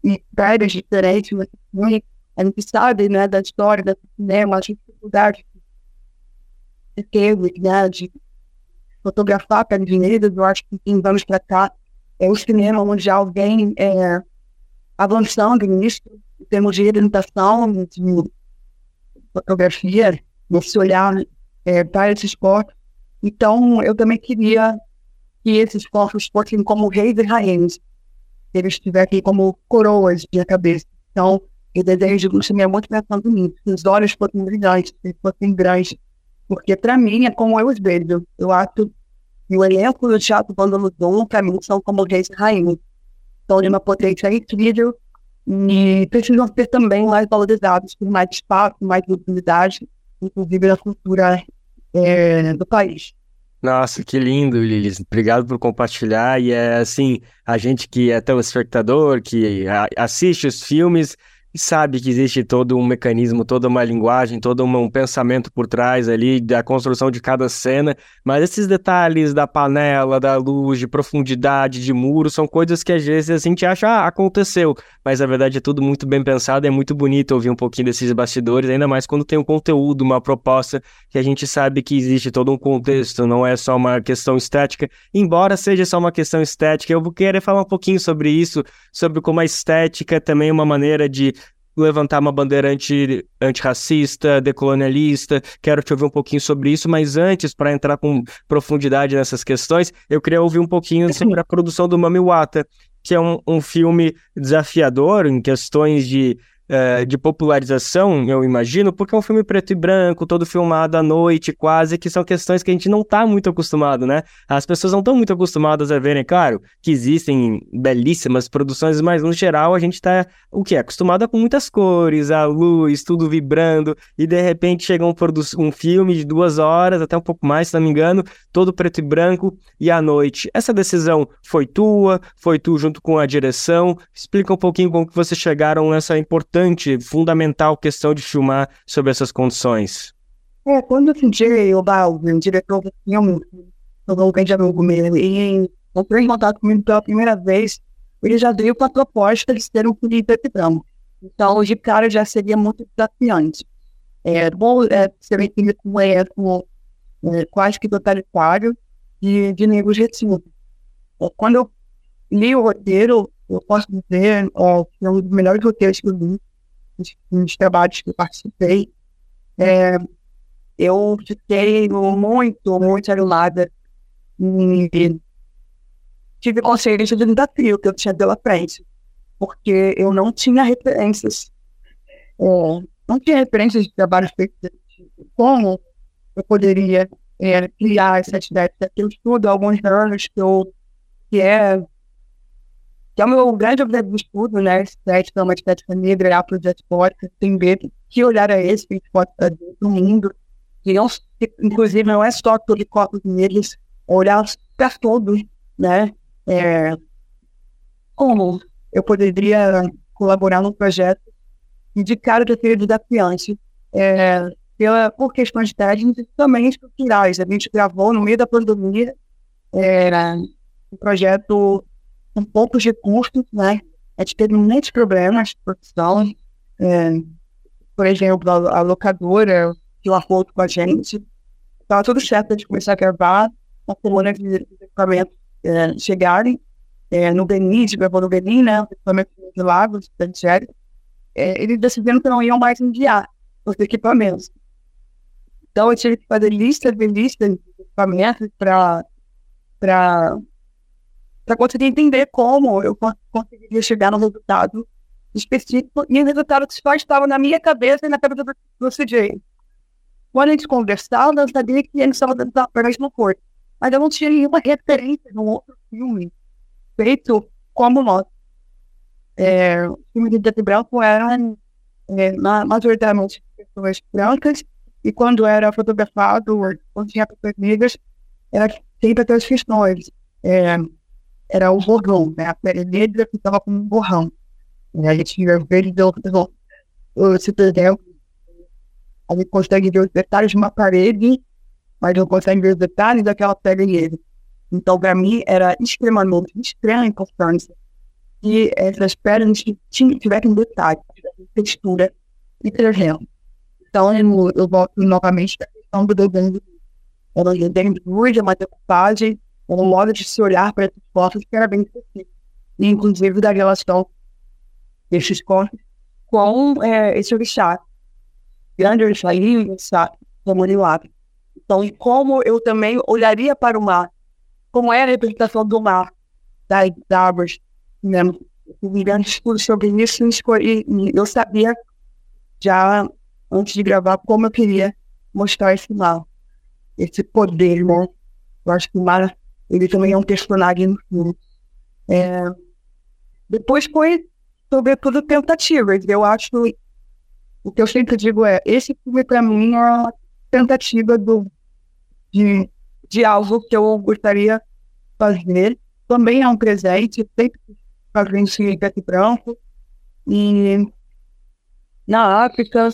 e peles diferentes, mas a gente sabe né, da história do cinema, as dificuldades teve, né, de fotografar negras, eu acho que em anos para cá é o cinema mundial vem é, avançando nisso, em termos de orientação, de fotografia, nesse olhar é, para esses corpos. Então, eu também queria que esses corpos fossem como reis e rainhas, que eles estivessem como coroas de cabeça. Então, eu desejo que o cinema muito pensando nisso, que os olhos fossem brilhantes, que fossem grandes, porque, para mim, é como eu os vejo. Eu acho que o elenco do Teatro Vândalo Dom, para mim, são como reis e rainhas. São de uma potência incrível e precisam ser também mais valorizados por mais espaço, mais visibilidade, inclusive na cultura é, do país. Nossa, que lindo, Lilis. Obrigado por compartilhar. E é assim, a gente que é telespectador, que assiste os filmes, e sabe que existe todo um mecanismo, toda uma linguagem, todo um pensamento por trás ali da construção de cada cena, mas esses detalhes da panela, da luz, de profundidade, de muro, são coisas que às vezes a gente acha, ah, aconteceu, mas na verdade é tudo muito bem pensado, é muito bonito ouvir um pouquinho desses bastidores, ainda mais quando tem um conteúdo, uma proposta que a gente sabe que existe todo um contexto, não é só uma questão estética, embora seja só uma questão estética, eu vou querer falar um pouquinho sobre isso, sobre como a estética é também uma maneira de levantar uma bandeira anti, antirracista, decolonialista. Quero te ouvir um pouquinho sobre isso, mas antes, para entrar com profundidade nessas questões, eu queria ouvir um pouquinho sobre a produção do Mami Wata, que é um, um filme desafiador em questões de é, de popularização, eu imagino, porque é um filme preto e branco, todo filmado à noite, quase, que são questões que a gente não está muito acostumado, né? As pessoas não estão muito acostumadas a verem, claro, que existem belíssimas produções, mas no geral a gente está, o que? Acostumado com muitas cores, a luz, tudo vibrando, e de repente chega um, um filme de duas horas, até um pouco mais, se não me engano, todo preto e branco, e à noite. Essa decisão foi tua, foi tu junto com a direção? Explica um pouquinho como que vocês chegaram nessa importância importante, fundamental questão de filmar sobre essas condições? É, quando eu senti o Balvin, diretor do filme, o grande amigo meu, e entrou em contato comigo pela primeira vez, ele já veio com a proposta de ser um filme interpretando. Então, de cara, já seria muito desafiante. É bom é, ser um filme com com, é, quase que totalitário de, de negros quando eu li o roteiro, eu posso dizer que é um dos melhores roteiros que eu vi nos trabalhos que eu participei. É, eu fiquei muito, muito animada e tive consciência do desafio que eu tinha pela frente, porque eu não tinha referências, é, não tinha referências de trabalhos feitos como eu poderia é, criar essas ideias. Eu estudo há alguns anos que, eu, que é que é o meu grande objetivo de estudo, né? Estética, uma estética negra, afrodiaspórica, entender que olhar é esse que a gente pode mundo. Não, inclusive, não é só sobre corpos negros, olhar para todos, né? É, como eu poderia colaborar num projeto e de cara que seria desafiante, é, pela, por questões técnicas e também estruturais. A gente gravou no meio da pandemia é, um projeto com poucos recursos, né? A gente teve muitos problemas de produção. É, por exemplo, a, a locadora que acordo com a gente. Estava tudo certo de começar a gravar na semana de equipamentos é, chegarem. É, no Benin, de gravou no Benin, né? Equipamentos de Lagos, da Nigéria. É, eles decidiram que não iam mais enviar os equipamentos. Então, eu tive que fazer listas e listas de equipamentos para para conseguir entender como eu conseguiria chegar no resultado específico e o resultado que só estava na minha cabeça e na cabeça do, do CJ. Quando a gente conversava, eu sabia que ele estava dando a mesma coisa, mas eu não tinha nenhuma referência no outro filme feito como nós. É, o filme de Death Branco era é, majoritariamente pessoas brancas e quando era fotografado, quando tinha pessoas negras, era sempre aquelas questões. É, era o borrão, né? A pele negra ficava com um borrão. E a gente ele deu, se por exemplo, a gente consegue ver os detalhes de uma parede, mas não consegue ver os detalhes daquela pele negra. Então, para mim, era extremamente, de extrema importância que essas pedras tivessem detalhes, textura e terreno. Então, eu, eu volto novamente à questão do desenho. Ela desenho de uma um modo de se olhar para esses corpos que era bem específico. Inclusive, da relação desses corpos com é, esse orixá. Grande orixá e orixá comunilado. Então, e como eu também olharia para o mar, como é a representação do mar, das árvores, né? Grande estudo sobre isso e eu sabia já antes de gravar como eu queria mostrar esse mar, esse poder, né? Eu acho que o mar ele também é um personagem no filme. É... Depois foi, sobretudo, tentativas. Eu acho. O que eu sempre digo é: esse filme, para mim, é uma tentativa do, de, de algo que eu gostaria de fazer. Também é um presente, sempre fazendo esse preto e branco. E na África,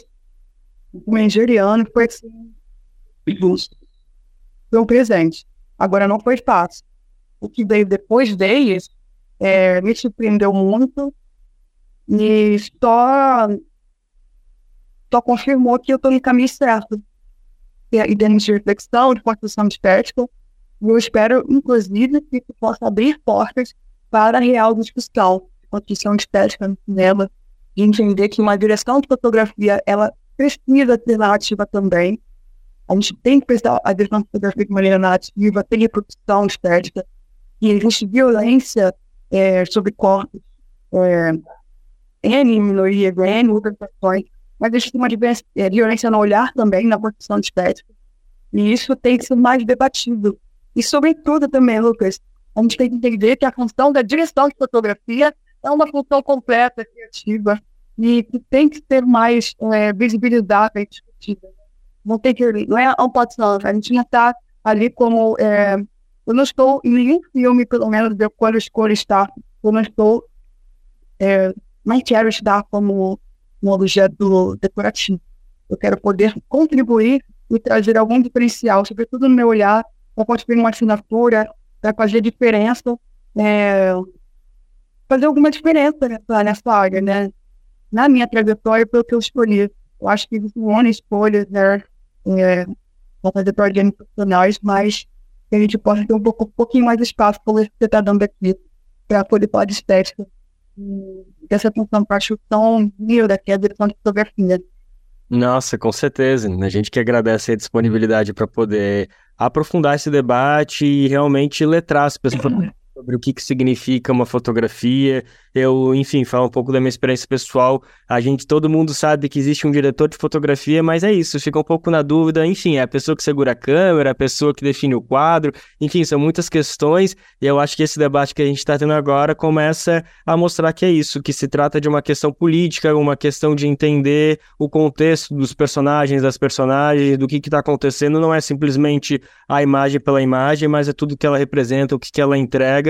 o nigeriano foi assim. Foi um presente. Agora, não foi fácil. O que veio depois deles é, me surpreendeu muito e só, só confirmou que eu estou no caminho certo. E termos de reflexão, de construção estética, eu espero, inclusive, que possa abrir portas para a real discussão de construção estética no cinema e entender que uma direção de fotografia ela precisa ser narrativa também, a gente tem que prestar a fotografia de maneira narrativa, tem reprodução estética, e existe violência é, sobre corpos, é, N minoria, N outras questões, mas existe uma é, violência no olhar também, na produção estética, e isso tem que ser mais debatido. E, sobretudo, também, Lucas, a gente tem que entender que a função da direção de fotografia é uma função completa, criativa, e que tem que ser mais é, visibilizada e discutida não que não é um patrão, a gente já está ali como é, eu não estou em nenhum filme, pelo menos de quando eu escolho estar, eu não estou é, não quero estar como um objeto decorativo. Eu quero poder contribuir e trazer algum diferencial, sobretudo no meu olhar, para construir uma assinatura, para fazer diferença, é, fazer alguma diferença nessa, nessa área, né? Na minha trajetória, pelo que eu escolhi. Eu acho que existe uma escolha, né? É, para fazer projetos profissionais, mas que a gente possa ter um, pouco, um pouquinho mais de espaço como você está dando aqui, para poder falar de estética. Essa atenção para a tão linda que é a direção de fotografia. Nossa, com certeza. A gente que agradece a disponibilidade para poder aprofundar esse debate e realmente letrar as pessoas sobre o que, que significa uma fotografia. Eu, enfim, falo um pouco da minha experiência pessoal. A gente, todo mundo sabe que existe um diretor de fotografia, mas é isso, fica um pouco na dúvida. Enfim, é a pessoa que segura a câmera, a pessoa que define o quadro. Enfim, são muitas questões e eu acho que esse debate que a gente está tendo agora começa a mostrar que é isso, que se trata de uma questão política, uma questão de entender o contexto dos personagens, das personagens, do que está acontecendo. Não é simplesmente a imagem pela imagem, mas é tudo que ela representa, o que, que ela entrega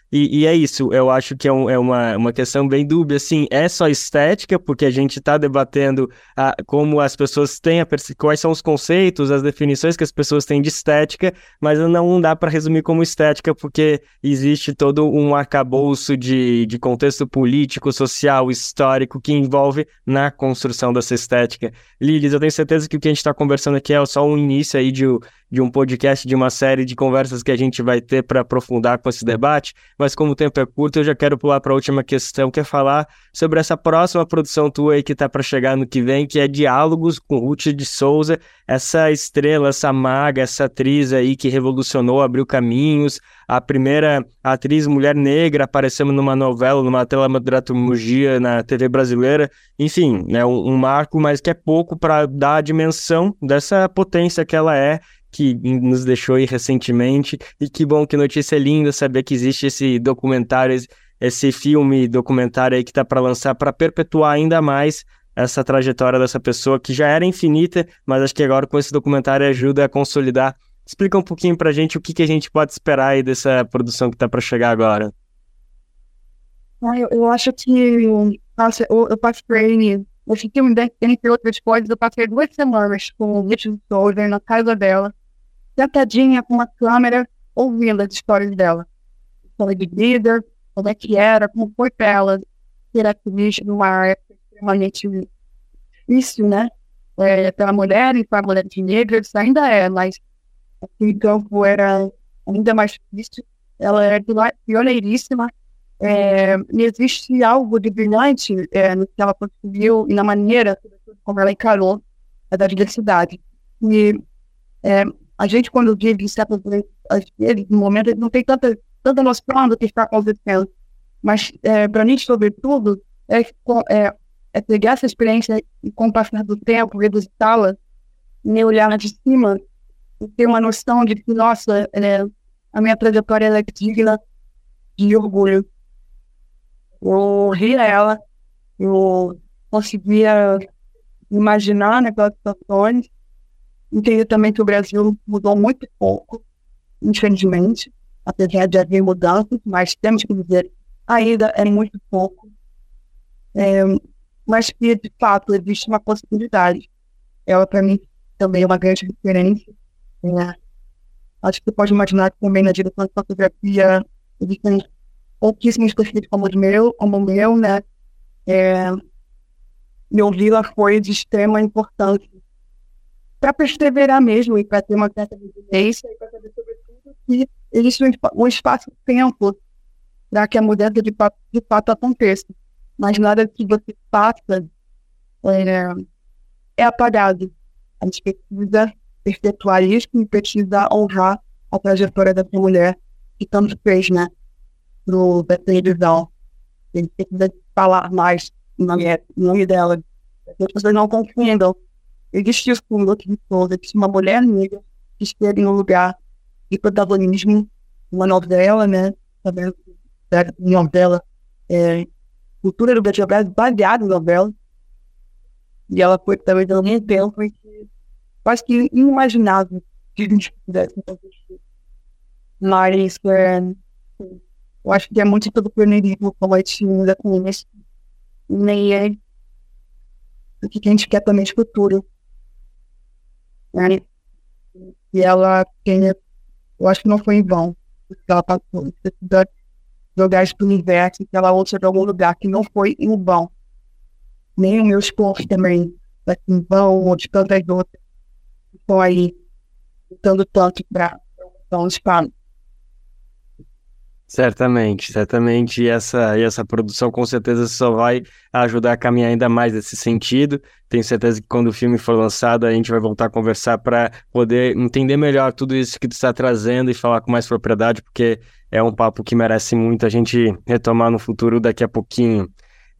E, e, é isso, eu acho que é, um, é, uma, uma questão bem dúbia, assim, é só estética, porque a gente está debatendo a, como as pessoas têm, a, quais são os conceitos, as definições que as pessoas têm de estética, mas não dá para resumir como estética, porque existe todo um arcabouço de, de contexto político, social, histórico, que envolve na construção dessa estética. Lilis, eu tenho certeza que o que a gente está conversando aqui é só um início aí de, de um podcast, de uma série de conversas que a gente vai ter para aprofundar com esse debate, mas como o tempo é curto, eu já quero pular para a última questão, que é falar sobre essa próxima produção tua aí que tá para chegar no que vem, que é Diálogos com Ruth de Souza, essa estrela, essa maga, essa atriz aí que revolucionou, abriu caminhos, a primeira atriz mulher negra aparecendo numa novela, numa teledramaturgia na TV brasileira, enfim, é né, um, um marco, mas que é pouco para dar a dimensão dessa potência que ela é que nos deixou aí recentemente. E que bom, que notícia linda saber que existe esse documentário, esse filme documentário aí que tá para lançar para perpetuar ainda mais essa trajetória dessa pessoa que já era infinita, mas acho que agora com esse documentário ajuda a consolidar. Explica um pouquinho pra gente o que, que a gente pode esperar aí dessa produção que tá para chegar agora. Ah, eu, eu acho que nossa, eu, eu participei nesse filme, entre outras coisas, eu passei duas semanas com o Richard Soldier na casa dela, sentadinha com uma câmera, ouvindo as histórias dela. História de líder, como é que era, como foi para ela ser ativista numa época extremamente difícil, né? É, para mulher e para mulheres negras ainda é, mas aquele campo era ainda mais difícil. Ela era pioneiríssima. É, existe algo de brilhante é, no que ela conseguiu e na maneira como ela encarou a da diversidade. E é, a gente, quando vive certas vezes, no momento, não tem tanta, tanta noção do que está acontecendo. Mas, é, para mim, sobretudo, é, é, é pegar essa experiência e, com o passar do tempo, revisitá-la, e olhar de cima, e ter uma noção de que, nossa, é, a minha trajetória é digna de orgulho. Eu ri ela, eu conseguia imaginar naquelas situações, Entendo também que o Brasil mudou muito pouco, infelizmente, apesar de haver mudanças, mas temos que dizer, ainda é muito pouco. É, mas que, de fato, existe uma possibilidade. Ela, para mim, também é uma grande referência. É, acho que você pode imaginar que também na direção de fotografia existem pouquíssimos perfis como o meu, como o meu, né? É, e ouvi-la foi de extrema importância para perseverar mesmo e para ter uma certa resiliência e para saber, sobretudo, que existe um, espaço-tempo para que a mudança de de fato aconteça. Mas nada que você faça é, é apagado. A gente precisa perpetuar isso e precisa honrar a trajetória dessa mulher que tanto fez, né, no, da televisão. A gente precisa falar mais no nome, no nome dela. As pessoas não confundam Existe isso com outras pessoas, existe uma mulher negra que esteve em um lugar de protagonismo, uma novela, né? Também, novela, é, cultura do Brasil baseada em novela. E ela foi também dando um tempo em que quase que inimaginável que a gente pudesse. Mas é, eu acho que é muito pelo pioneirismo como a gente ainda com isso. Nem é o que a gente quer também de futuro né? E ela tem, eu acho que não foi em vão o que ela passou. Precisa jogar isso para o universo, que ela ouça de algum lugar que não foi em vão. Nem o meu esforço também ser em vão, ou de tantas outras que estão aí lutando tanto para o espaço. Certamente, certamente. E essa, e essa produção com certeza só vai ajudar a caminhar ainda mais nesse sentido. Tenho certeza que quando o filme for lançado, a gente vai voltar a conversar para poder entender melhor tudo isso que tu está trazendo e falar com mais propriedade, porque é um papo que merece muito a gente retomar no futuro daqui a pouquinho.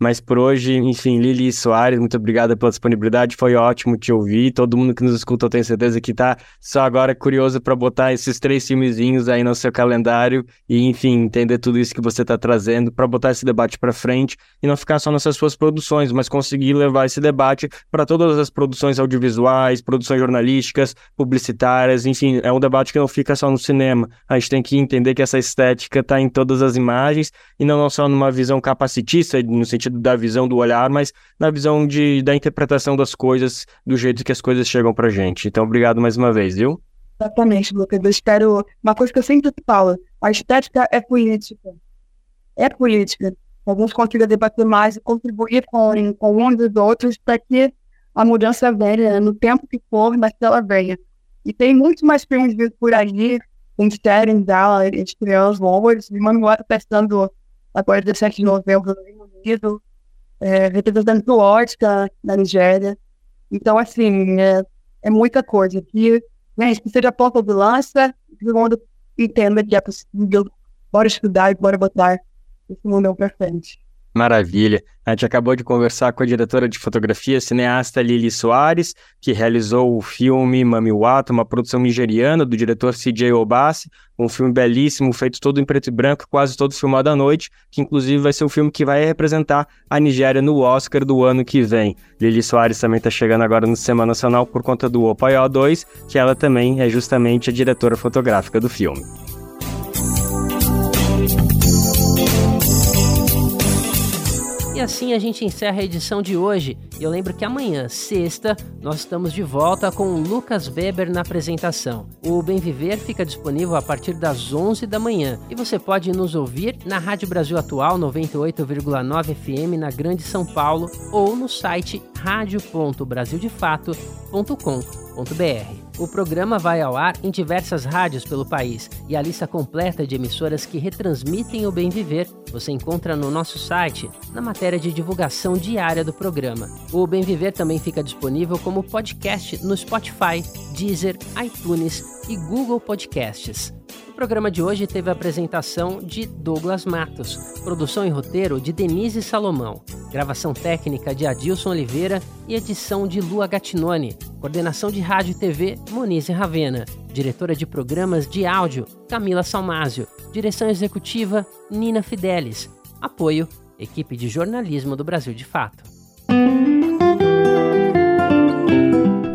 Mas por hoje, enfim, Lili Soares, muito obrigada pela disponibilidade. Foi ótimo te ouvir. Todo mundo que nos escuta, eu tenho certeza que tá só agora curioso para botar esses três filmezinhos aí no seu calendário e, enfim, entender tudo isso que você está trazendo para botar esse debate para frente e não ficar só nessas suas produções, mas conseguir levar esse debate para todas as produções audiovisuais, produções jornalísticas, publicitárias, enfim, é um debate que não fica só no cinema. A gente tem que entender que essa estética está em todas as imagens e não só numa visão capacitista, no sentido da visão do olhar, mas na visão de, da interpretação das coisas, do jeito que as coisas chegam pra gente. Então, obrigado mais uma vez, viu? Exatamente, Lucas. Eu espero. Uma coisa que eu sempre falo: a estética é política. É política. Alguns consigam debater mais e contribuir com, com uns dos outros para que a mudança venha no tempo que for, mas que ela venha. E tem muito mais filmes por aí, com séries dela, de crianças novas. E Manuel está testando agora 17 de novembro Unido, é, representando Oscar na Nigéria. Então, assim, é, é muita coisa. Que, né, que seja pouco de lança, todo mundo entenda que é possível. Bora estudar e bora botar esse mundo para frente. Maravilha. A gente acabou de conversar com a diretora de fotografia, cineasta Lili Soares, que realizou o filme Mami Wata, uma produção nigeriana do diretor CJ Obasi, um filme belíssimo, feito todo em preto e branco, quase todo filmado à noite, que inclusive vai ser o filme que vai representar a Nigéria no Oscar do ano que vem. Lili Soares também está chegando agora no Semana Nacional por conta do Opaió 2, que ela também é justamente a diretora fotográfica do filme. E assim a gente encerra a edição de hoje. Eu lembro que amanhã, sexta, nós estamos de volta com o Lucas Weber na apresentação. O Bem Viver fica disponível a partir das 11 da manhã e você pode nos ouvir na Rádio Brasil Atual 98,9 FM na Grande São Paulo ou no site radio.brasildefato.com.br. O programa vai ao ar em diversas rádios pelo país e a lista completa de emissoras que retransmitem o Bem Viver você encontra no nosso site, na matéria de divulgação diária do programa. O Bem Viver também fica disponível como podcast no Spotify, Deezer, iTunes e Google Podcasts. O programa de hoje teve a apresentação de Douglas Matos, produção e roteiro de Denise Salomão, gravação técnica de Adilson Oliveira e edição de Lua Gattinone, coordenação de rádio e TV Monize Ravena, diretora de programas de áudio Camila Salmásio, direção executiva Nina Fidelis, apoio equipe de jornalismo do Brasil de Fato.